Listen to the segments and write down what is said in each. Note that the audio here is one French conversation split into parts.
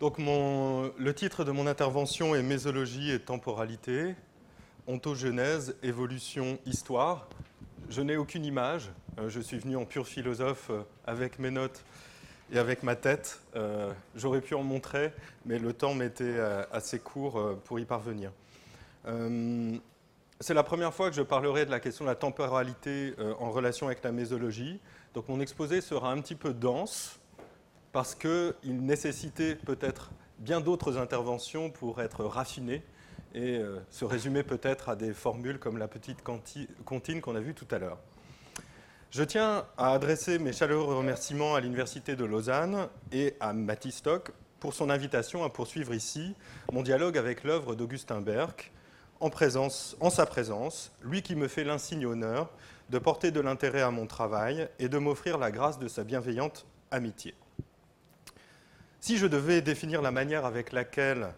Donc le titre de mon intervention est Mésologie et temporalité, ontogenèse, évolution, histoire. Je n'ai aucune image, euh, je suis venu en pur philosophe euh, avec mes notes et avec ma tête. Euh, j'aurais pu en montrer, mais le temps m'était assez court pour y parvenir. C'est la première fois que je parlerai de la question de la temporalité en relation avec la mésologie. Donc mon exposé sera un petit peu dense, parce qu'il nécessitait peut-être bien d'autres interventions pour être raffiné et euh, se résumer peut-être à des formules comme la petite comptine qu'on a vue tout à l'heure. Je tiens à adresser mes chaleureux remerciements à l'Université de Lausanne et à Mathistock pour son invitation à poursuivre ici mon dialogue avec l'œuvre d'Augustin Berck, en, présence, en sa présence, lui qui me fait l'insigne honneur de porter de l'intérêt à mon travail et de m'offrir la grâce de sa bienveillante amitié. Si je devais définir la manière avec laquelle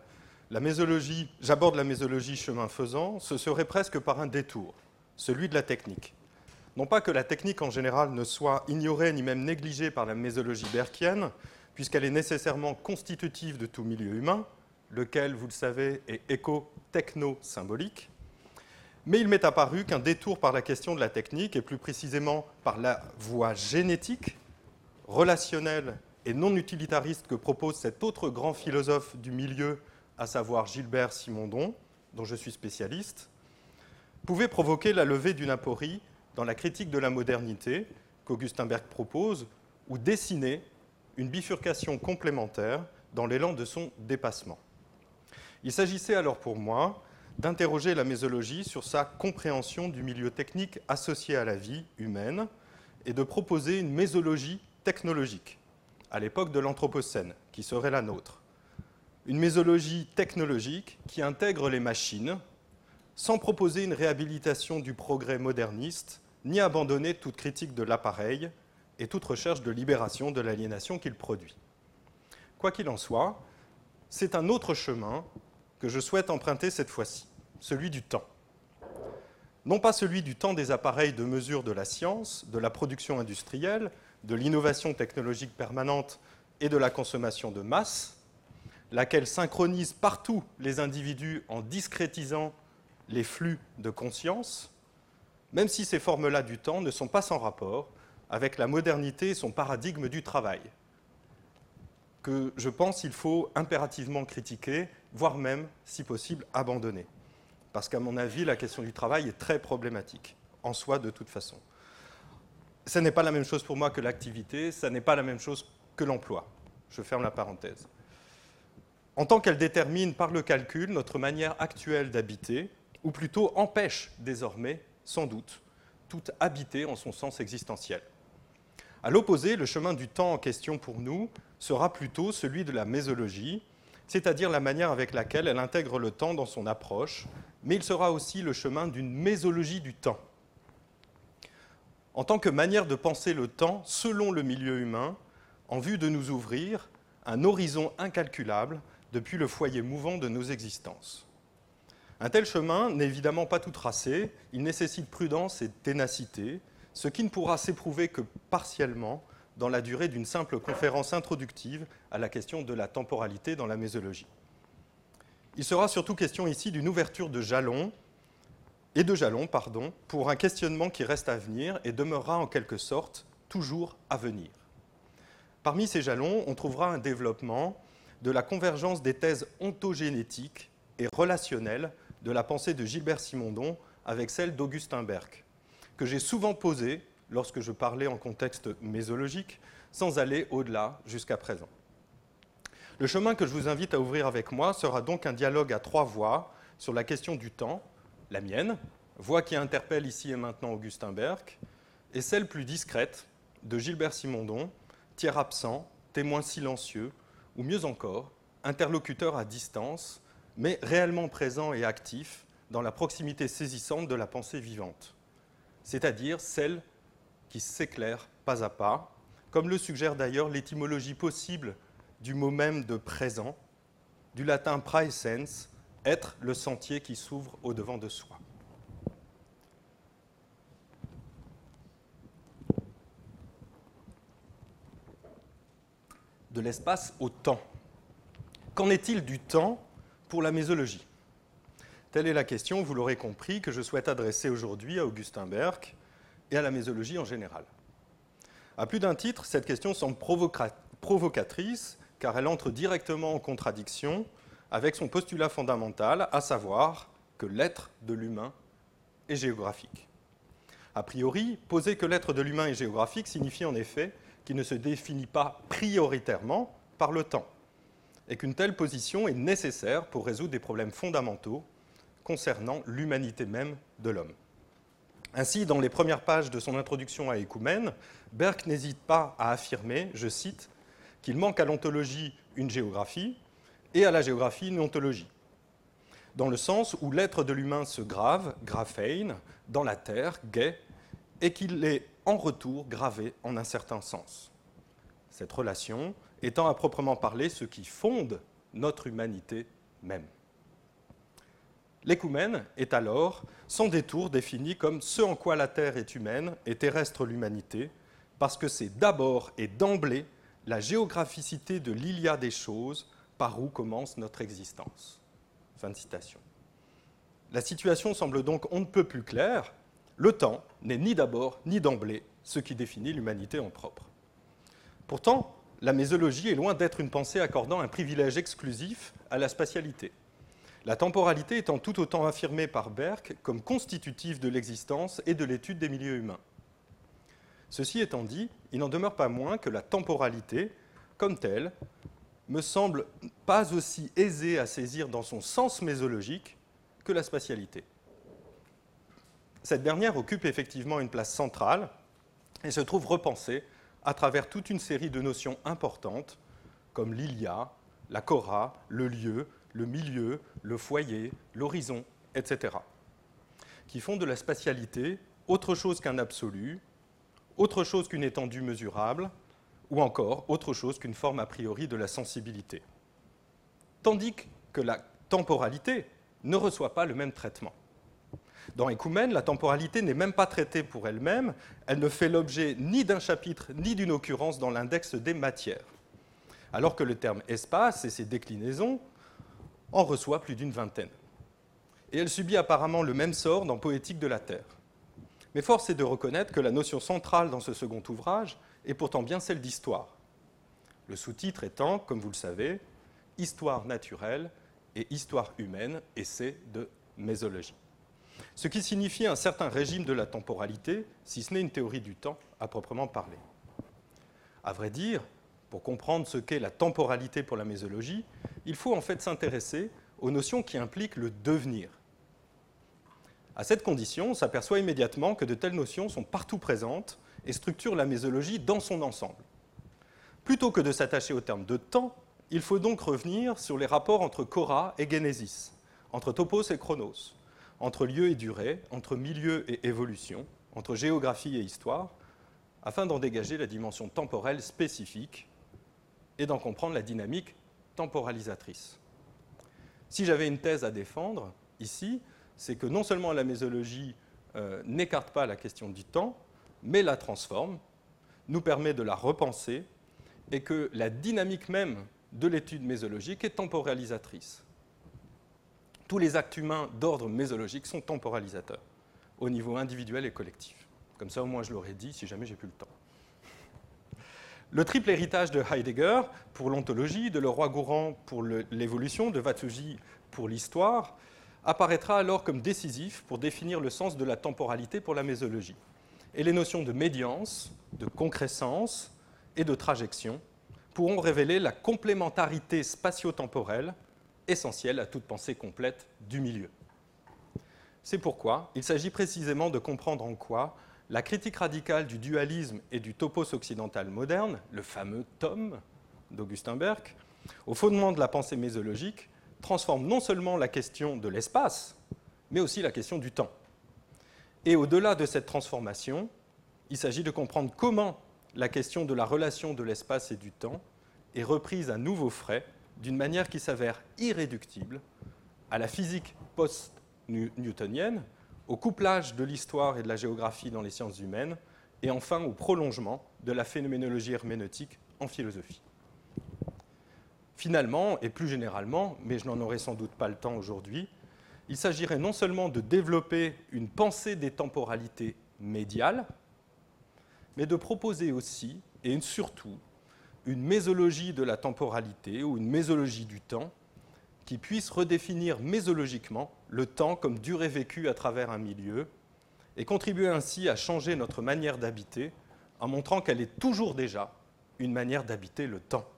la mésologie, j'aborde la mésologie chemin faisant, ce serait presque par un détour, celui de la technique. Non pas que la technique en général ne soit ignorée ni même négligée par la mésologie berkienne, puisqu'elle est nécessairement constitutive de tout milieu humain, lequel, vous le savez, est éco-techno-symbolique. Mais il m'est apparu qu'un détour par la question de la technique, et plus précisément par la voie génétique, relationnelle et non utilitariste que propose cet autre grand philosophe du milieu, à savoir Gilbert Simondon, dont je suis spécialiste, pouvait provoquer la levée d'une aporie dans la critique de la modernité qu'Augustin Berg propose, ou dessiner une bifurcation complémentaire dans l'élan de son dépassement. Il s'agissait alors pour moi d'interroger la mésologie sur sa compréhension du milieu technique associé à la vie humaine et de proposer une mésologie technologique à l'époque de l'Anthropocène, qui serait la nôtre. Une mésologie technologique qui intègre les machines sans proposer une réhabilitation du progrès moderniste, ni abandonner toute critique de l'appareil et toute recherche de libération de l'aliénation qu'il produit. Quoi qu'il en soit, c'est un autre chemin que je souhaite emprunter cette fois-ci, celui du temps. Non pas celui du temps des appareils de mesure de la science, de la production industrielle, de l'innovation technologique permanente et de la consommation de masse, laquelle synchronise partout les individus en discrétisant les flux de conscience, même si ces formes-là du temps ne sont pas sans rapport avec la modernité et son paradigme du travail, que je pense qu'il faut impérativement critiquer, voire même, si possible, abandonner. Parce qu'à mon avis, la question du travail est très problématique, en soi de toute façon ce n'est pas la même chose pour moi que l'activité, ce n'est pas la même chose que l'emploi. Je ferme la parenthèse. En tant qu'elle détermine par le calcul notre manière actuelle d'habiter, ou plutôt empêche désormais, sans doute, tout habiter en son sens existentiel. À l'opposé, le chemin du temps en question pour nous sera plutôt celui de la mésologie, c'est-à-dire la manière avec laquelle elle intègre le temps dans son approche, mais il sera aussi le chemin d'une mésologie du temps en tant que manière de penser le temps selon le milieu humain, en vue de nous ouvrir un horizon incalculable depuis le foyer mouvant de nos existences. Un tel chemin n'est évidemment pas tout tracé, il nécessite prudence et ténacité, ce qui ne pourra s'éprouver que partiellement dans la durée d'une simple conférence introductive à la question de la temporalité dans la mésologie. Il sera surtout question ici d'une ouverture de jalons et de jalons pardon, pour un questionnement qui reste à venir et demeurera en quelque sorte toujours à venir. Parmi ces jalons, on trouvera un développement de la convergence des thèses ontogénétiques et relationnelles de la pensée de Gilbert Simondon avec celle d'Augustin Berck, que j'ai souvent posée lorsque je parlais en contexte mésologique, sans aller au-delà jusqu'à présent. Le chemin que je vous invite à ouvrir avec moi sera donc un dialogue à trois voix sur la question du temps, la mienne, voix qui interpelle ici et maintenant Augustin Berck, et celle plus discrète de Gilbert Simondon, tiers absent, témoin silencieux, ou mieux encore, interlocuteur à distance, mais réellement présent et actif dans la proximité saisissante de la pensée vivante, c'est-à-dire celle qui s'éclaire pas à pas, comme le suggère d'ailleurs l'étymologie possible du mot même de présent, du latin praesens, être le sentier qui s'ouvre au-devant de soi. De l'espace au temps. Qu'en est-il du temps pour la mésologie? Telle est la question, vous l'aurez compris, que je souhaite adresser aujourd'hui à Augustin Berck et à la mésologie en général. À plus d'un titre, cette question semble provocatrice car elle entre directement en contradiction avec son postulat fondamental, à savoir que l'être de l'humain est géographique. A priori, poser que l'être de l'humain est géographique signifie en effet qu'il ne se définit pas prioritairement par le temps, et qu'une telle position est nécessaire pour résoudre des problèmes fondamentaux concernant l'humanité même de l'homme. Ainsi, dans les premières pages de son introduction à Écoumène, Berck n'hésite pas à affirmer, je cite, qu'il manque à l'ontologie une géographie et à la géographie une ontologie, dans le sens où l'être de l'humain se grave, graphein, dans la terre, gay, et qu'il est en retour gravé en un certain sens. Cette relation étant à proprement parler ce qui fonde notre humanité même. L'écoumène est alors, sans détour, défini comme ce en quoi la Terre est humaine et terrestre l'humanité, parce que c'est d'abord et d'emblée la géographicité de l'ilia des choses par où commence notre existence. Fin de citation. La situation semble donc on ne peut plus claire. Le temps n'est ni d'abord ni d'emblée ce qui définit l'humanité en propre. Pourtant, la mésologie est loin d'être une pensée accordant un privilège exclusif à la spatialité la temporalité étant tout autant affirmée par Berck comme constitutive de l'existence et de l'étude des milieux humains. Ceci étant dit, il n'en demeure pas moins que la temporalité, comme telle, me semble pas aussi aisée à saisir dans son sens mésologique que la spatialité. Cette dernière occupe effectivement une place centrale et se trouve repensée à travers toute une série de notions importantes comme l'ilia, la cora, le lieu, le milieu, le foyer, l'horizon, etc., qui font de la spatialité autre chose qu'un absolu, autre chose qu'une étendue mesurable, ou encore autre chose qu'une forme a priori de la sensibilité. Tandis que la temporalité ne reçoit pas le même traitement. Dans Écoumène, la temporalité n'est même pas traitée pour elle-même, elle ne fait l'objet ni d'un chapitre ni d'une occurrence dans l'index des matières. Alors que le terme espace et ses déclinaisons en reçoit plus d'une vingtaine. Et elle subit apparemment le même sort dans Poétique de la Terre. Mais force est de reconnaître que la notion centrale dans ce second ouvrage est pourtant bien celle d'histoire. Le sous-titre étant, comme vous le savez, Histoire naturelle et Histoire humaine, essai de mésologie. Ce qui signifie un certain régime de la temporalité, si ce n'est une théorie du temps à proprement parler. À vrai dire, pour comprendre ce qu'est la temporalité pour la mésologie, il faut en fait s'intéresser aux notions qui impliquent le devenir. À cette condition, on s'aperçoit immédiatement que de telles notions sont partout présentes et structurent la mésologie dans son ensemble. Plutôt que de s'attacher au terme de temps, il faut donc revenir sur les rapports entre Cora et Genesis, entre topos et chronos, entre lieu et durée, entre milieu et évolution, entre géographie et histoire, afin d'en dégager la dimension temporelle spécifique et d'en comprendre la dynamique temporalisatrice. Si j'avais une thèse à défendre ici, c'est que non seulement la mésologie euh, n'écarte pas la question du temps, mais la transforme, nous permet de la repenser, et que la dynamique même de l'étude mésologique est temporalisatrice. Tous les actes humains d'ordre mésologique sont temporalisateurs, au niveau individuel et collectif. Comme ça, au moins, je l'aurais dit si jamais j'ai plus le temps. Le triple héritage de Heidegger pour l'ontologie, de Leroy-Gourand pour l'évolution, de Watsuji pour l'histoire, apparaîtra alors comme décisif pour définir le sens de la temporalité pour la mésologie. Et les notions de médiance, de concrescence et de trajection pourront révéler la complémentarité spatio-temporelle essentielle à toute pensée complète du milieu. C'est pourquoi il s'agit précisément de comprendre en quoi la critique radicale du dualisme et du topos occidental moderne, le fameux tome d'Augustin Berck, au fondement de la pensée mésologique, transforme non seulement la question de l'espace, mais aussi la question du temps. Et au-delà de cette transformation, il s'agit de comprendre comment la question de la relation de l'espace et du temps est reprise à nouveau frais d'une manière qui s'avère irréductible à la physique post-newtonienne, au couplage de l'histoire et de la géographie dans les sciences humaines, et enfin au prolongement de la phénoménologie herméneutique en philosophie. Finalement, et plus généralement, mais je n'en aurai sans doute pas le temps aujourd'hui, il s'agirait non seulement de développer une pensée des temporalités médiales, mais de proposer aussi, et surtout, une mésologie de la temporalité ou une mésologie du temps qui puisse redéfinir mésologiquement le temps comme durée vécue à travers un milieu et contribuer ainsi à changer notre manière d'habiter en montrant qu'elle est toujours déjà une manière d'habiter le temps.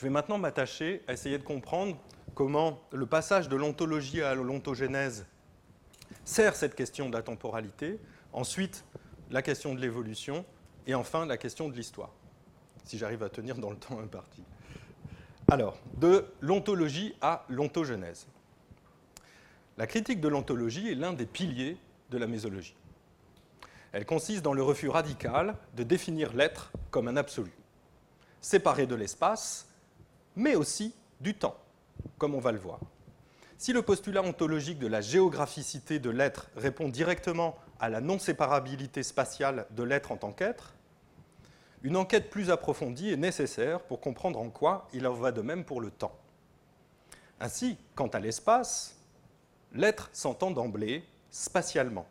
Je vais maintenant m'attacher à essayer de comprendre comment le passage de l'ontologie à l'ontogénèse sert cette question de la temporalité, ensuite la question de l'évolution et enfin la question de l'histoire, si j'arrive à tenir dans le temps imparti. Alors, de l'ontologie à l'ontogenèse. La critique de l'ontologie est l'un des piliers de la mésologie. Elle consiste dans le refus radical de définir l'être comme un absolu, séparé de l'espace, mais aussi du temps, comme on va le voir. Si le postulat ontologique de la géographicité de l'être répond directement à la non-séparabilité spatiale de l'être en tant qu'être, une enquête plus approfondie est nécessaire pour comprendre en quoi il en va de même pour le temps. Ainsi, quant à l'espace, l'être s'entend d'emblée spatialement,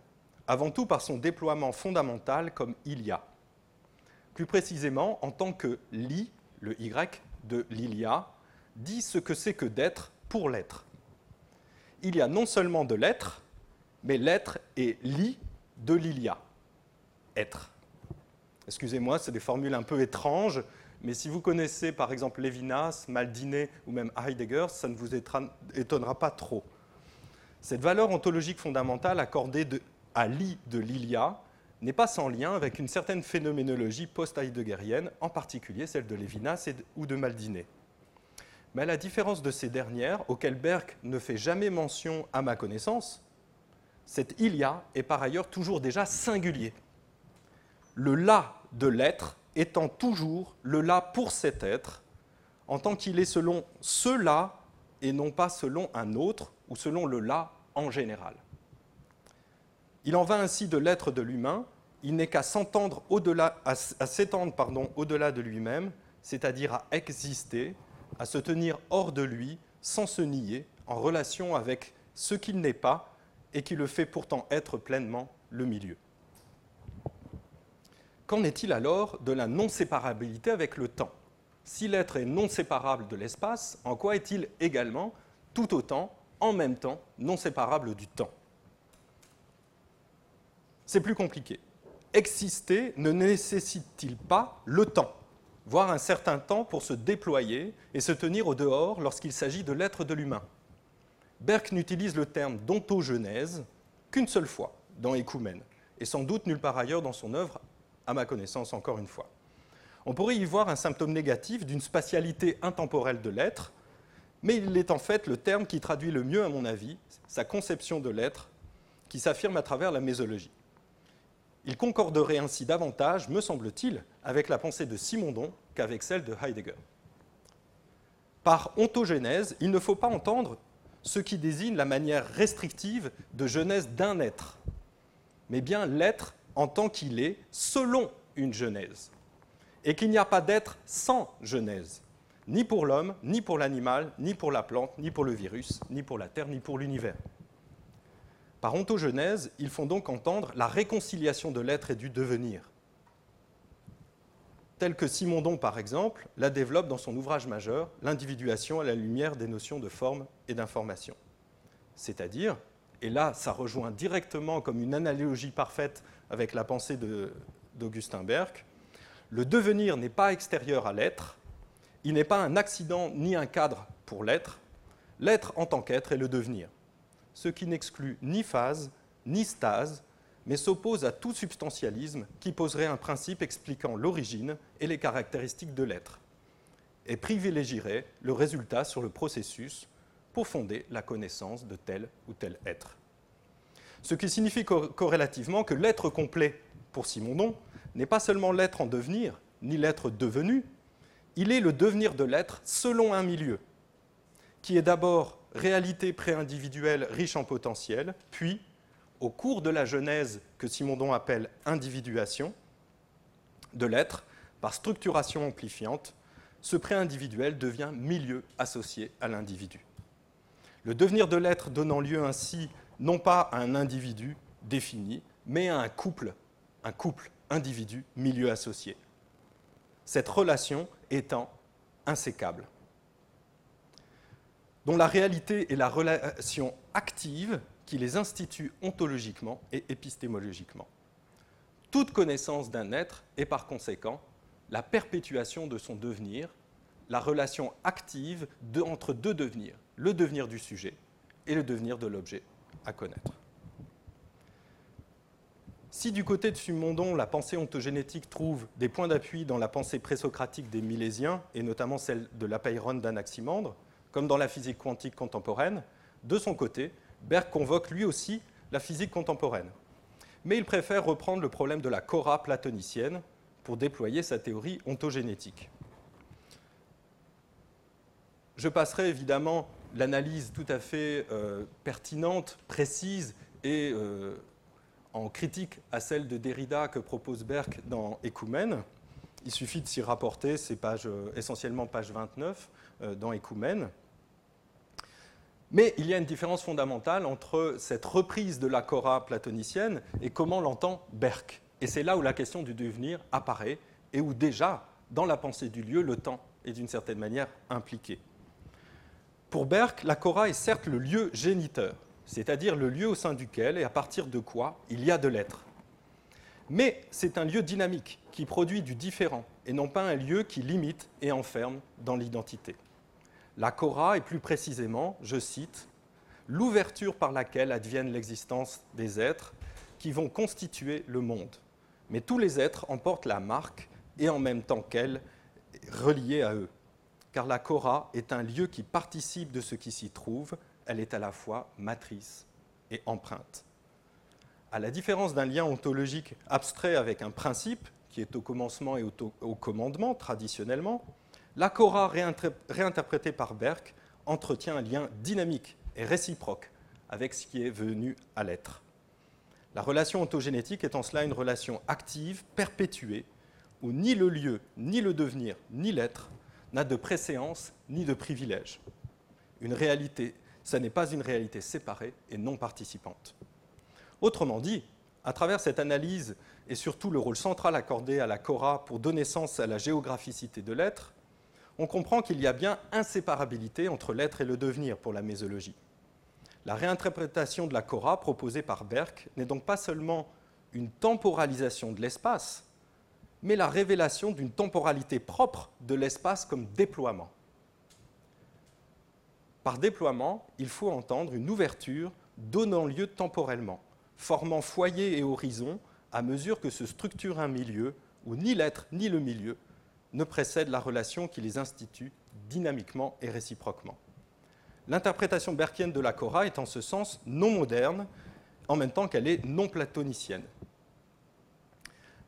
avant tout par son déploiement fondamental comme il y a. Plus précisément, en tant que li, le y de l'ilia, dit ce que c'est que d'être pour l'être. Il y a non seulement de l'être, mais l'être est li de l'ilia, être. Excusez-moi, c'est des formules un peu étranges, mais si vous connaissez par exemple Lévinas, Maldiné ou même Heidegger, ça ne vous étonnera pas trop. Cette valeur ontologique fondamentale accordée à l'i de Lilia n'est pas sans lien avec une certaine phénoménologie post-heideggerienne, en particulier celle de Lévinas ou de Maldiné. Mais à la différence de ces dernières, auxquelles Berck ne fait jamais mention à ma connaissance, cet Ilia est par ailleurs toujours déjà singulier. Le là de l'être étant toujours le là pour cet être, en tant qu'il est selon ce là et non pas selon un autre ou selon le là en général. Il en va ainsi de l'être de l'humain, il n'est qu'à s'étendre au-delà de lui-même, c'est-à-dire à exister, à se tenir hors de lui, sans se nier, en relation avec ce qu'il n'est pas et qui le fait pourtant être pleinement le milieu. Qu'en est-il alors de la non-séparabilité avec le temps? Si l'être est non séparable de l'espace, en quoi est-il également, tout autant, en même temps, non séparable du temps? C'est plus compliqué. Exister ne nécessite-t-il pas le temps, voire un certain temps pour se déployer et se tenir au dehors lorsqu'il s'agit de l'être de l'humain? Berck n'utilise le terme d'ontogenèse qu'une seule fois dans Écoumène, et sans doute nulle part ailleurs dans son œuvre à ma connaissance encore une fois. On pourrait y voir un symptôme négatif d'une spatialité intemporelle de l'être, mais il est en fait le terme qui traduit le mieux, à mon avis, sa conception de l'être, qui s'affirme à travers la mésologie. Il concorderait ainsi davantage, me semble-t-il, avec la pensée de Simondon qu'avec celle de Heidegger. Par ontogénèse, il ne faut pas entendre ce qui désigne la manière restrictive de genèse d'un être, mais bien l'être en tant qu'il est selon une genèse, et qu'il n'y a pas d'être sans genèse, ni pour l'homme, ni pour l'animal, ni pour la plante, ni pour le virus, ni pour la Terre, ni pour l'univers. Par ontogenèse, ils font donc entendre la réconciliation de l'être et du devenir, tel que Simondon, par exemple, la développe dans son ouvrage majeur, L'individuation à la lumière des notions de forme et d'information. C'est-à-dire, et là ça rejoint directement comme une analogie parfaite avec la pensée d'Augustin Berck, le devenir n'est pas extérieur à l'être, il n'est pas un accident ni un cadre pour l'être, l'être en tant qu'être est le devenir, ce qui n'exclut ni phase, ni stase, mais s'oppose à tout substantialisme qui poserait un principe expliquant l'origine et les caractéristiques de l'être, et privilégierait le résultat sur le processus pour fonder la connaissance de tel ou tel être. Ce qui signifie corrélativement que l'être complet, pour Simondon, n'est pas seulement l'être en devenir, ni l'être devenu, il est le devenir de l'être selon un milieu, qui est d'abord réalité pré-individuelle riche en potentiel, puis, au cours de la genèse que Simondon appelle individuation, de l'être, par structuration amplifiante, ce pré-individuel devient milieu associé à l'individu. Le devenir de l'être donnant lieu ainsi non pas à un individu défini, mais à un couple, un couple individu-milieu associé. Cette relation étant insécable, dont la réalité est la relation active qui les institue ontologiquement et épistémologiquement. Toute connaissance d'un être est par conséquent la perpétuation de son devenir, la relation active entre deux devenirs, le devenir du sujet et le devenir de l'objet à connaître. Si du côté de Sumondon, la pensée ontogénétique trouve des points d'appui dans la pensée présocratique des Milésiens, et notamment celle de l'Apeiron d'Anaximandre, comme dans la physique quantique contemporaine, de son côté, Berg convoque lui aussi la physique contemporaine. Mais il préfère reprendre le problème de la cora platonicienne pour déployer sa théorie ontogénétique. Je passerai évidemment l'analyse tout à fait euh, pertinente, précise et euh, en critique à celle de Derrida que propose Berck dans Écoumène. Il suffit de s'y rapporter, c'est euh, essentiellement page 29 dans Écoumène. Mais il y a une différence fondamentale entre cette reprise de la Cora platonicienne et comment l'entend Berck. Et c'est là où la question du devenir apparaît et où déjà, dans la pensée du lieu, le temps est d'une certaine manière impliqué. Pour Berck, la Cora est certes le lieu géniteur, c'est-à-dire le lieu au sein duquel et à partir de quoi il y a de l'être. Mais c'est un lieu dynamique qui produit du différent et non pas un lieu qui limite et enferme dans l'identité. La Cora est plus précisément, je cite, l'ouverture par laquelle advienne l'existence des êtres qui vont constituer le monde. Mais tous les êtres emportent la marque et en même temps qu'elle, reliée à eux. Car la Cora est un lieu qui participe de ce qui s'y trouve, elle est à la fois matrice et empreinte. À la différence d'un lien ontologique abstrait avec un principe, qui est au commencement et au commandement traditionnellement, la Cora, réinterprétée par Berck, entretient un lien dynamique et réciproque avec ce qui est venu à l'être. La relation ontogénétique est en cela une relation active, perpétuée, où ni le lieu, ni le devenir, ni l'être n'a de préséance ni de privilège. Une réalité, ça n'est pas une réalité séparée et non participante. Autrement dit, à travers cette analyse et surtout le rôle central accordé à la Cora pour donner sens à la géographicité de l'être, on comprend qu'il y a bien inséparabilité entre l'être et le devenir pour la mésologie. La réinterprétation de la Cora proposée par Berck n'est donc pas seulement une temporalisation de l'espace, mais la révélation d'une temporalité propre de l'espace comme déploiement. Par déploiement, il faut entendre une ouverture donnant lieu temporellement, formant foyer et horizon à mesure que se structure un milieu où ni l'être ni le milieu ne précède la relation qui les institue dynamiquement et réciproquement. L'interprétation berkienne de la Cora est en ce sens non moderne, en même temps qu'elle est non platonicienne.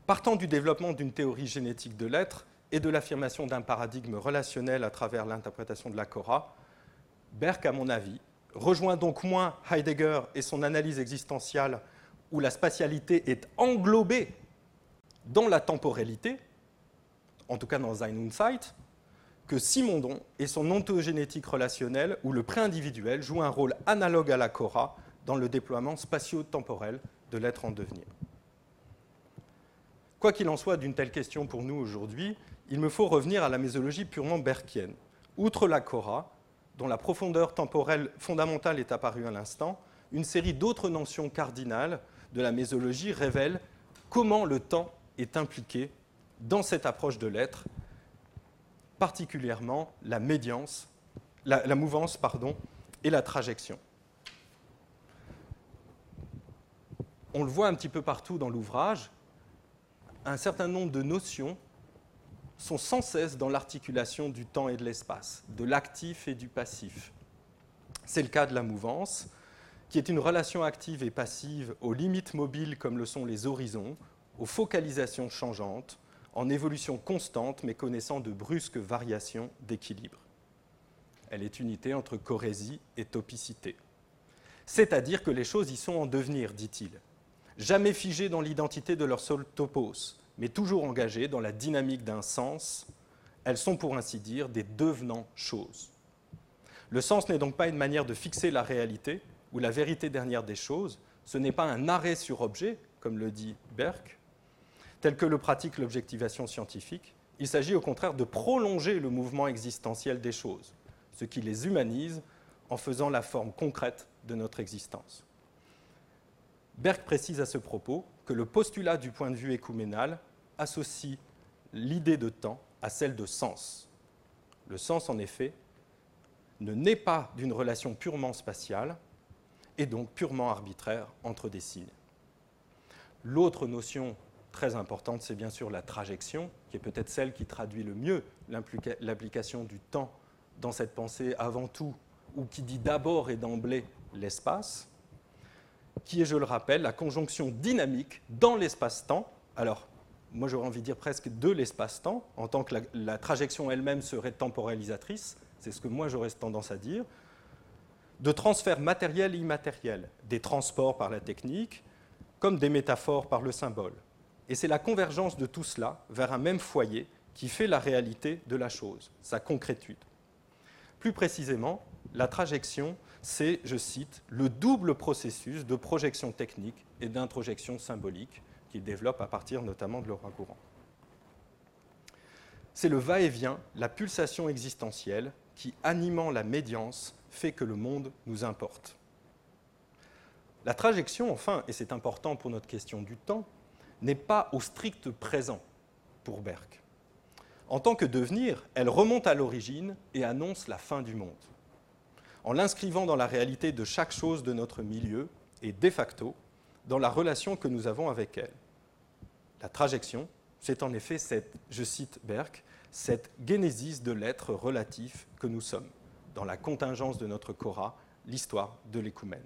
Partant du développement d'une théorie génétique de l'être et de l'affirmation d'un paradigme relationnel à travers l'interprétation de la Cora, Berck, à mon avis, rejoint donc moins Heidegger et son analyse existentielle où la spatialité est englobée dans la temporalité, en tout cas dans Sein Unsight, que Simondon et son ontogénétique relationnelle où le pré-individuel joue un rôle analogue à la Cora dans le déploiement spatio-temporel de l'être en devenir. Quoi qu'il en soit d'une telle question pour nous aujourd'hui, il me faut revenir à la mésologie purement berkienne. Outre la Cora, dont la profondeur temporelle fondamentale est apparue à l'instant, une série d'autres notions cardinales de la mésologie révèlent comment le temps est impliqué dans cette approche de l'être, particulièrement la médiance, la, mouvance et la trajection. On le voit un petit peu partout dans l'ouvrage, un certain nombre de notions sont sans cesse dans l'articulation du temps et de l'espace, de l'actif et du passif. C'est le cas de la mouvance, qui est une relation active et passive aux limites mobiles comme le sont les horizons, aux focalisations changeantes, en évolution constante mais connaissant de brusques variations d'équilibre. Elle est unité entre corésie et topicité. C'est-à-dire que les choses y sont en devenir, dit-il. Jamais figées dans l'identité de leur seul topos, mais toujours engagées dans la dynamique d'un sens. Elles sont pour ainsi dire des devenants choses. Le sens n'est donc pas une manière de fixer la réalité ou la vérité dernière des choses, ce n'est pas un arrêt sur objet, comme le dit Berck, tel que le pratique l'objectivation scientifique, il s'agit au contraire de prolonger le mouvement existentiel des choses, ce qui les humanise en faisant la forme concrète de notre existence. Berck précise à ce propos que le postulat du point de vue écuménal associe l'idée de temps à celle de sens. Le sens, en effet, ne naît pas d'une relation purement spatiale et donc purement arbitraire entre des signes. L'autre notion très importante, c'est bien sûr la trajection, qui est peut-être celle qui traduit le mieux l'application du temps dans cette pensée avant tout, ou qui dit d'abord et d'emblée l'espace, qui est, je le rappelle, la conjonction dynamique dans l'espace-temps. Alors, moi j'aurais envie de dire presque de l'espace-temps, en tant que la, la trajection elle-même serait temporalisatrice, c'est ce que moi j'aurais tendance à dire, de transferts matériels et immatériels, des transports par la technique, comme des métaphores par le symbole. Et c'est la convergence de tout cela vers un même foyer qui fait la réalité de la chose, sa concrétude. Plus précisément, la trajection, c'est, je cite, le double processus de projection technique et d'introjection symbolique qu'il développe à partir notamment de Laura Courant. C'est le va-et-vient, la pulsation existentielle qui, animant la médiance, fait que le monde nous importe. La trajection, enfin, et c'est important pour notre question du temps, n'est pas au strict présent pour Berck. En tant que devenir, elle remonte à l'origine et annonce la fin du monde. En l'inscrivant dans la réalité de chaque chose de notre milieu et de facto dans la relation que nous avons avec elle. La trajection, c'est en effet cette, je cite Berck, cette génésis de l'être relatif que nous sommes, dans la contingence de notre Cora, l'histoire de l'écoumène.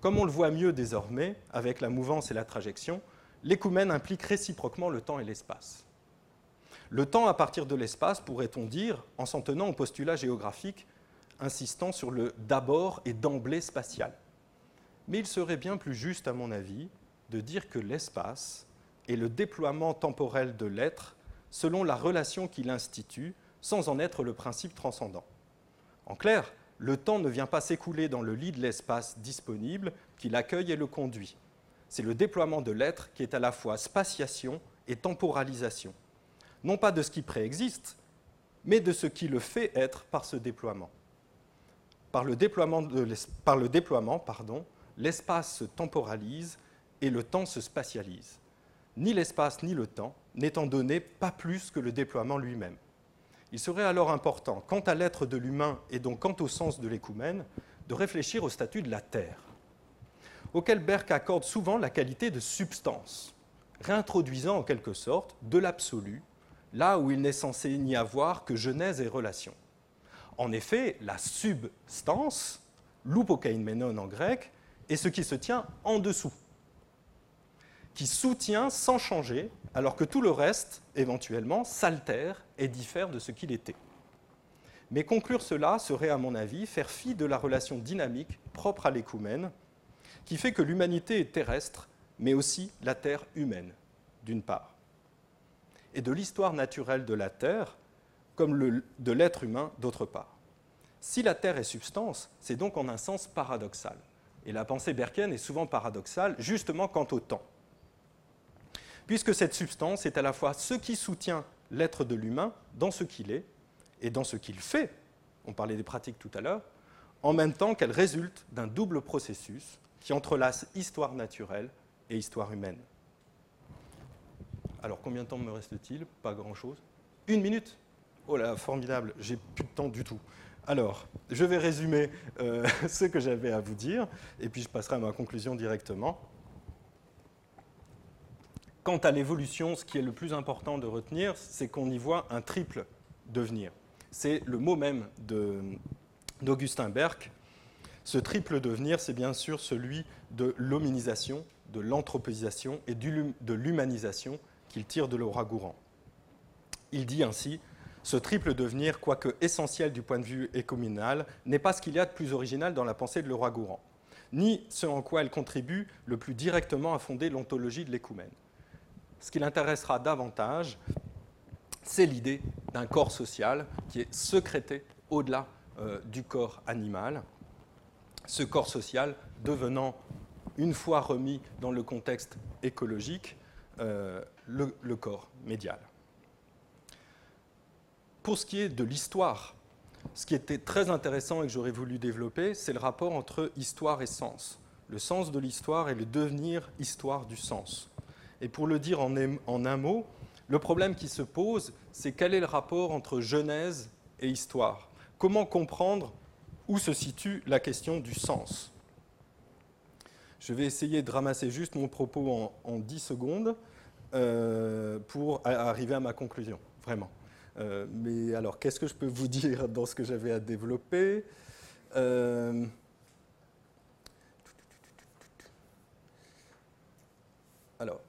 Comme on le voit mieux désormais, avec la mouvance et la trajection, l'écoumène implique réciproquement le temps et l'espace. Le temps à partir de l'espace, pourrait-on dire, en s'en tenant au postulat géographique insistant sur le d'abord et d'emblée spatial. Mais il serait bien plus juste, à mon avis, de dire que l'espace est le déploiement temporel de l'être selon la relation qu'il institue, sans en être le principe transcendant. En clair, le temps ne vient pas s'écouler dans le lit de l'espace disponible qui l'accueille et le conduit c'est le déploiement de l'être qui est à la fois spatiation et temporalisation. Non pas de ce qui préexiste, mais de ce qui le fait être par ce déploiement. Par le déploiement, l'espace se temporalise et le temps se spatialise. Ni l'espace ni le temps n'étant donné pas plus que le déploiement lui-même. Il serait alors important, quant à l'être de l'humain et donc quant au sens de l'écoumène, de réfléchir au statut de la Terre auquel Berck accorde souvent la qualité de substance, réintroduisant en quelque sorte de l'absolu, là où il n'est censé n'y avoir que genèse et relation. En effet, la substance, l'upokaimenon en grec, est ce qui se tient en dessous, qui soutient sans changer, alors que tout le reste, éventuellement, s'altère et diffère de ce qu'il était. Mais conclure cela serait, à mon avis, faire fi de la relation dynamique propre à l'écoumène qui fait que l'humanité est terrestre, mais aussi la Terre humaine, d'une part, et de l'histoire naturelle de la Terre, comme de l'être humain, d'autre part. Si la Terre est substance, c'est donc en un sens paradoxal. Et la pensée berkienne est souvent paradoxale, justement quant au temps. Puisque cette substance est à la fois ce qui soutient l'être de l'humain dans ce qu'il est et dans ce qu'il fait, on parlait des pratiques tout à l'heure, en même temps qu'elle résulte d'un double processus qui entrelace histoire naturelle et histoire humaine. Alors, combien de temps me reste-t-il? Pas grand-chose. Une minute? Oh là, formidable, j'ai plus de temps du tout. Alors, je vais résumer euh, ce que j'avais à vous dire, et puis je passerai à ma conclusion directement. Quant à l'évolution, ce qui est le plus important de retenir, c'est qu'on y voit un triple devenir. C'est le mot même d'Augustin Berck, ce triple devenir, c'est bien sûr celui de l'hominisation, de l'anthropisation et de l'humanisation qu'il tire de Laura Gourand. Il dit ainsi Ce triple devenir, quoique essentiel du point de vue écominal, n'est pas ce qu'il y a de plus original dans la pensée de Laura Gourand, ni ce en quoi elle contribue le plus directement à fonder l'ontologie de l'écoumène. Ce qui l'intéressera davantage, c'est l'idée d'un corps social qui est secrété au-delà euh, du corps animal. Ce corps social devenant, une fois remis dans le contexte écologique, euh, le, corps médial. Pour ce qui est de l'histoire, ce qui était très intéressant et que j'aurais voulu développer, c'est le rapport entre histoire et sens. Le sens de l'histoire et le devenir histoire du sens. Et pour le dire en, un mot, le problème qui se pose, c'est quel est le rapport entre Genèse et histoire? Comment comprendre où se situe la question du sens? Je vais essayer de ramasser juste mon propos en, en 10 secondes. Euh, pour arriver à ma conclusion, vraiment. Euh, mais alors, qu'est-ce que je peux vous dire dans ce que j'avais à développer? Euh, Alors,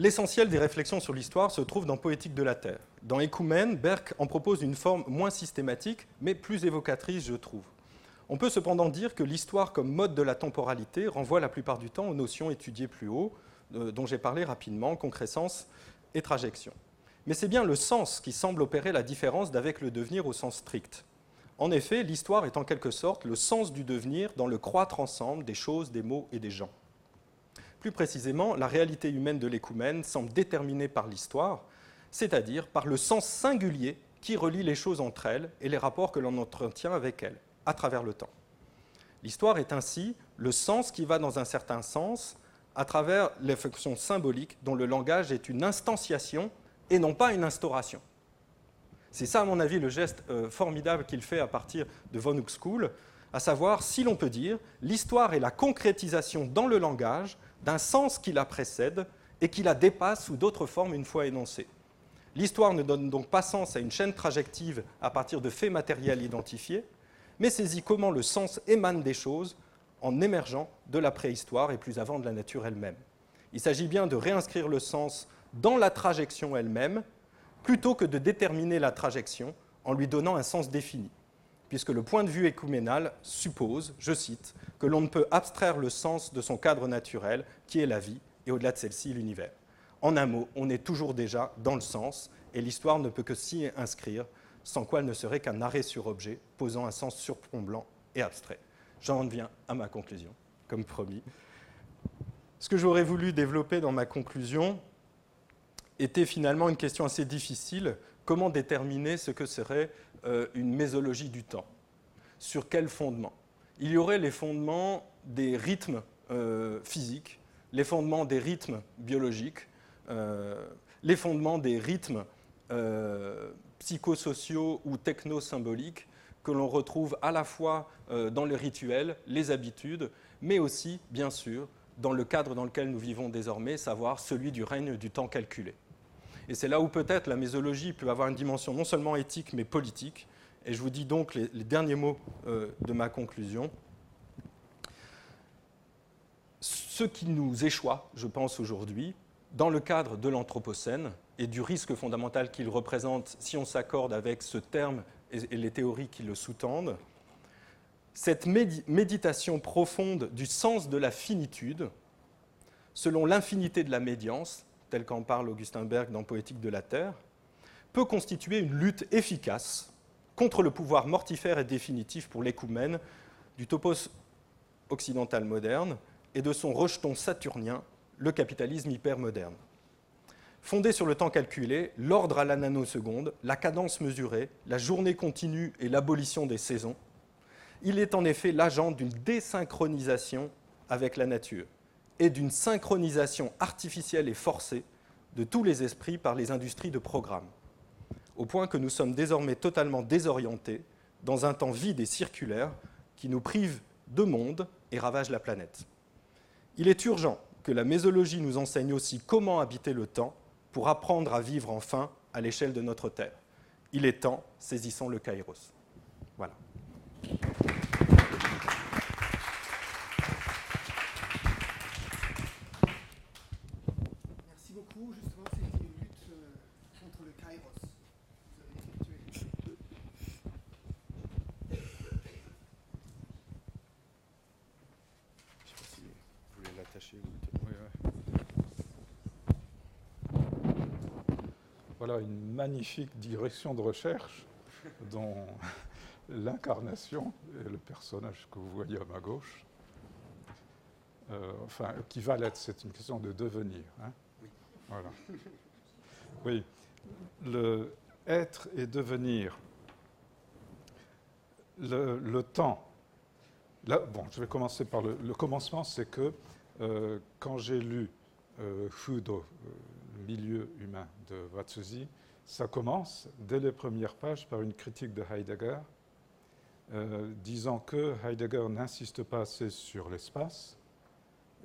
l'essentiel des réflexions sur l'histoire se trouve dans Poétique de la Terre. Dans Écoumène, Berck en propose une forme moins systématique, mais plus évocatrice, je trouve. On peut cependant dire que l'histoire comme mode de la temporalité renvoie la plupart du temps aux notions étudiées plus haut, euh, dont j'ai parlé rapidement, concrescence et trajection. Mais c'est bien le sens qui semble opérer la différence d'avec le devenir au sens strict. En effet, l'histoire est en quelque sorte le sens du devenir dans le croître ensemble des choses, des mots et des gens. Plus précisément, la réalité humaine de l'écoumène semble déterminée par l'histoire, c'est-à-dire par le sens singulier qui relie les choses entre elles et les rapports que l'on entretient avec elles, à travers le temps. L'histoire est ainsi le sens qui va dans un certain sens à travers les fonctions symboliques dont le langage est une instantiation et non pas une instauration. C'est ça, à mon avis, le geste euh, formidable qu'il fait à partir de von Uxküll, à savoir, si l'on peut dire, l'histoire est la concrétisation dans le langage d'un sens qui la précède et qui la dépasse sous d'autres formes une fois énoncée. L'histoire ne donne donc pas sens à une chaîne trajective à partir de faits matériels identifiés, mais saisit comment le sens émane des choses en émergeant de la préhistoire et plus avant de la nature elle-même. Il s'agit bien de réinscrire le sens dans la trajection elle-même, plutôt que de déterminer la trajection en lui donnant un sens défini, puisque le point de vue écuménal suppose, je cite, que l'on ne peut abstraire le sens de son cadre naturel, qui est la vie, et au-delà de celle-ci, l'univers. En un mot, on est toujours déjà dans le sens, et l'histoire ne peut que s'y inscrire, sans quoi elle ne serait qu'un arrêt sur objet, posant un sens surplombant et abstrait. J'en viens à ma conclusion, comme promis. Ce que j'aurais voulu développer dans ma conclusion était finalement une question assez difficile. Comment déterminer ce que serait euh, une mésologie du temps Sur quel fondement? Il y aurait les fondements des rythmes euh, physiques, les fondements des rythmes biologiques, euh, les fondements des rythmes psychosociaux ou techno-symboliques, que l'on retrouve à la fois dans les rituels, les habitudes, mais aussi, bien sûr, dans le cadre dans lequel nous vivons désormais, savoir celui du règne du temps calculé. Et c'est là où peut-être la mésologie peut avoir une dimension non seulement éthique, mais politique. Et je vous dis donc les, derniers mots euh, de ma conclusion. Ce qui nous échoit, je pense aujourd'hui, dans le cadre de l'Anthropocène et du risque fondamental qu'il représente si on s'accorde avec ce terme et les théories qui le sous-tendent, cette méditation profonde du sens de la finitude, selon l'infinité de la médiance, tel qu'en parle Augustin Berg dans Poétique de la Terre, peut constituer une lutte efficace contre le pouvoir mortifère et définitif pour l'écoumène du topos occidental moderne et de son rejeton saturnien, le capitalisme hypermoderne. Fondé sur le temps calculé, l'ordre à la nanoseconde, la cadence mesurée, la journée continue et l'abolition des saisons, il est en effet l'agent d'une désynchronisation avec la nature et d'une synchronisation artificielle et forcée de tous les esprits par les industries de programme, au point que nous sommes désormais totalement désorientés dans un temps vide et circulaire qui nous prive de monde et ravage la planète. Il est urgent que la mésologie nous enseigne aussi comment habiter le temps pour apprendre à vivre enfin à l'échelle de notre Terre. Il est temps, saisissons le Kairos. Voilà. Merci beaucoup. Justement, c'était une lutte euh, contre le Kairos. Vous avez effectué. Je ne sais pas si vous voulez l'attacher ou... Oui, oui. Voilà une magnifique direction de recherche dont l'incarnation est le personnage que vous voyez à ma gauche. Euh, enfin, qui va l'être, c'est une question de devenir. Hein. oui. Voilà. Oui. Le être et devenir. Le, temps. Là, bon, je vais commencer par le, commencement, c'est que euh, quand j'ai lu euh, Fudo, le milieu humain de Watsuzi, ça commence dès les premières pages par une critique de Heidegger, euh, disant que Heidegger n'insiste pas assez sur l'espace,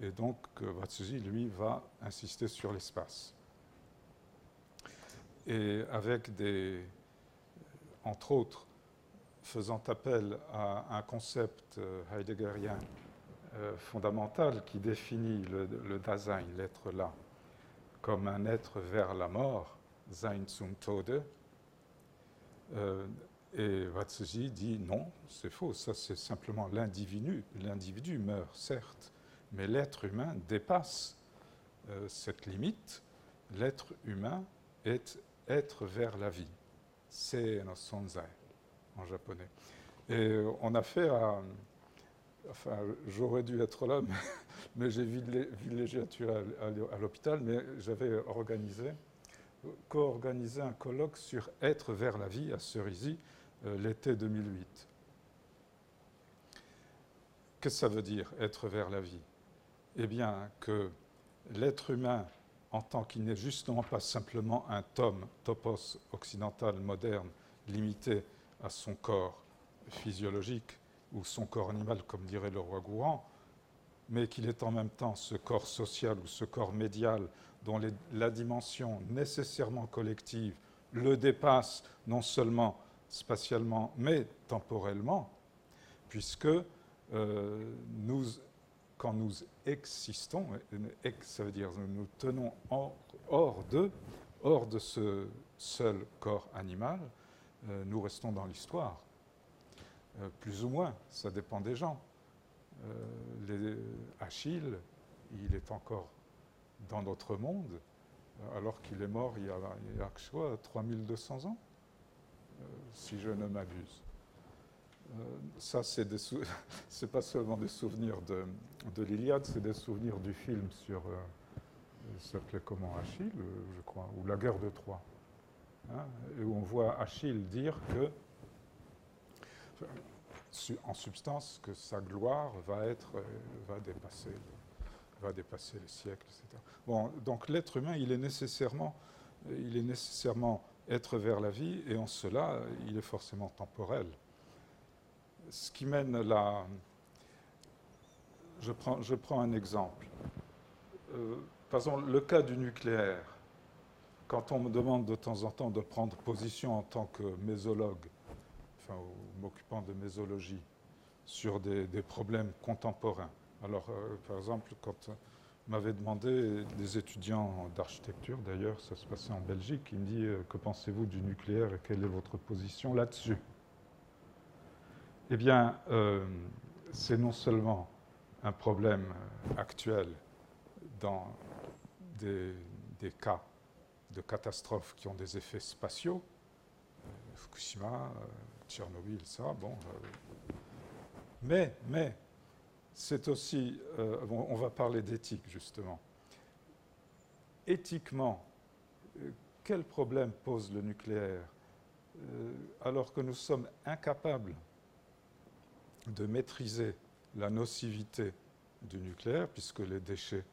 et donc Watsuzi, lui, va insister sur l'espace. Et avec des, entre autres, faisant appel à un concept euh, heideggerien euh, fondamental qui définit le, le Dasein, l'être là, comme un être vers la mort, Sein zum Tode. Euh, et Watsuji dit non, c'est faux, ça c'est simplement l'individu. L'individu meurt, certes, mais l'être humain dépasse euh, cette limite. L'être humain est être vers la vie. C'est no sonzai en japonais. Et on a fait Enfin, j'aurais dû être là, mais, j'ai villégiature à, à l'hôpital, mais j'avais organisé co-organisé un colloque sur Être vers la vie à Cerisy euh, l'été 2008. Qu'est-ce que ça veut dire, être vers la vie? Eh bien, que l'être humain, en tant qu'il n'est justement pas simplement un tome, topos occidental moderne, limité à son corps physiologique ou son corps animal, comme dirait le roi Gouran, mais qu'il est en même temps ce corps social ou ce corps médial dont la dimension nécessairement collective le dépasse non seulement spatialement, mais temporellement, puisque euh, nous, quand nous existons, ça veut dire nous tenons hors, de, hors de ce seul corps animal, euh, nous restons dans l'histoire. Euh, plus ou moins, ça dépend des gens. les, Achille, il est encore dans notre monde, alors qu'il est mort il y a, il y a quoi, 3200 ans, euh, si je ne m'abuse. Euh, ça, c'est c'est pas seulement des souvenirs de, de l'Iliade, c'est des souvenirs du film sur, euh, s'appelait comment, Achille, je crois, ou la guerre de Troie, hein, et où on voit Achille dire que, en substance, que sa gloire va être, va dépasser va dépasser les siècles, etc. Bon, donc l'être humain, il est nécessairement, il est nécessairement être vers la vie, et en cela, il est forcément temporel. Ce qui mène là, je prends, je prends un exemple. Euh, par exemple, le cas du nucléaire. Quand on me demande de temps en temps de prendre position en tant que mésologue, enfin, m'occupant de mésologie, sur des problèmes contemporains, alors, euh, par exemple, quand m'avait demandé des étudiants d'architecture, d'ailleurs, ça se passait en Belgique, il me dit euh, Que pensez-vous du nucléaire et quelle est votre position là-dessus? Eh bien, euh, c'est non seulement un problème actuel dans des, cas de catastrophes qui ont des effets spatiaux, Fukushima, Tchernobyl, ça, bon. mais, mais, c'est aussi, euh, on va parler d'éthique justement. Éthiquement, euh, quel problème pose le nucléaire euh, alors que nous sommes incapables de maîtriser la nocivité du nucléaire, puisque les déchets,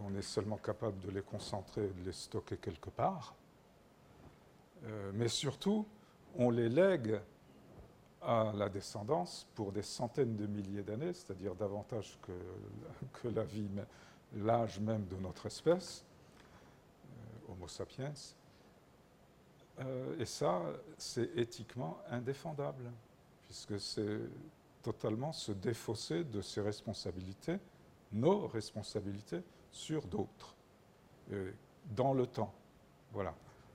on est seulement capable de les concentrer et de les stocker quelque part, mais surtout, on les lègue à la descendance pour des centaines de milliers d'années, c'est-à-dire davantage que, la vie, l'âge même de notre espèce, euh, Homo sapiens. Euh, et ça, c'est éthiquement indéfendable, puisque c'est totalement se défausser de ses responsabilités, nos responsabilités, sur d'autres, dans le temps. Voilà.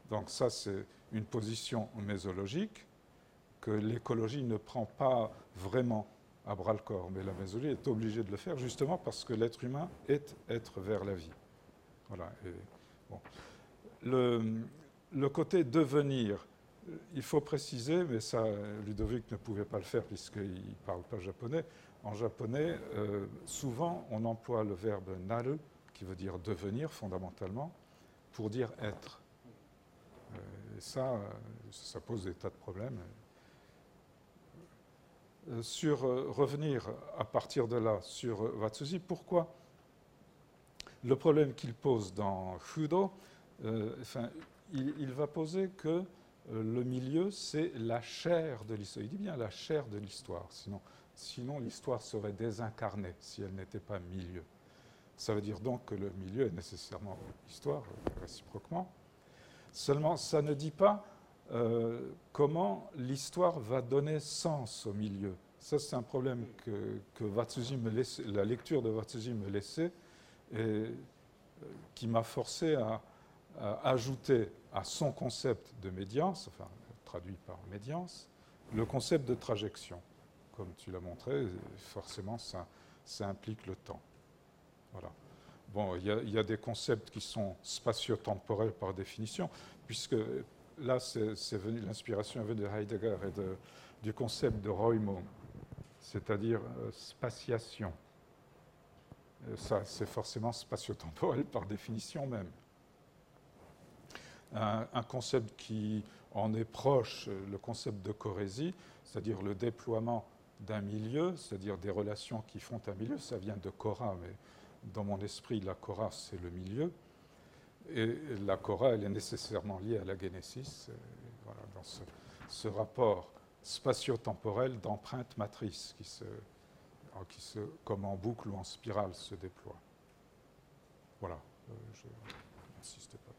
Donc ça, c'est une position mésologique que l'écologie ne prend pas vraiment à bras le corps, mais la mésologie est obligée de le faire justement parce que l'être humain est être vers la vie. Voilà. le, côté devenir, il faut préciser, mais ça, Ludovic ne pouvait pas le faire puisqu'il ne parle pas japonais. En japonais, euh, souvent, on emploie le verbe naru, qui veut dire devenir fondamentalement, pour dire être. Euh, et ça, euh, ça pose des tas de problèmes. sur revenir à partir de là sur Watsuzi, pourquoi le problème qu'il pose dans Fudo, enfin, il, va poser que le milieu, c'est la chair de l'histoire. Il dit bien la chair de l'histoire, sinon Sinon, l'histoire serait désincarnée si elle n'était pas milieu. Ça veut dire donc que le milieu est nécessairement histoire, réciproquement. Seulement, ça ne dit pas euh, comment l'histoire va donner sens au milieu. Ça, c'est un problème que, que me la lecture de Watsuji me laissait et euh, qui m'a forcé à, à, ajouter à son concept de médiance, enfin traduit par médiance, le concept de trajection comme tu l'as montré, forcément, ça, ça, implique le temps. Voilà. Bon, il y, a des concepts qui sont spatio-temporels par définition, puisque là, l'inspiration est venue de Heidegger et de, du concept de Roymond, c'est-à-dire euh, spatiation. ça, c'est forcément spatio-temporel par définition même. Un, concept qui en est proche, le concept de corésie, c'est-à-dire le déploiement d'un milieu, c'est-à-dire des relations qui font un milieu. Ça vient de Cora, mais dans mon esprit, la Cora, c'est le milieu. Et la Cora, elle est nécessairement liée à la Genesis, voilà, dans ce, rapport spatio-temporel d'empreinte matrice qui se, qui se, comme en boucle ou en spirale, se déploie. Voilà, euh, je n'insiste pas.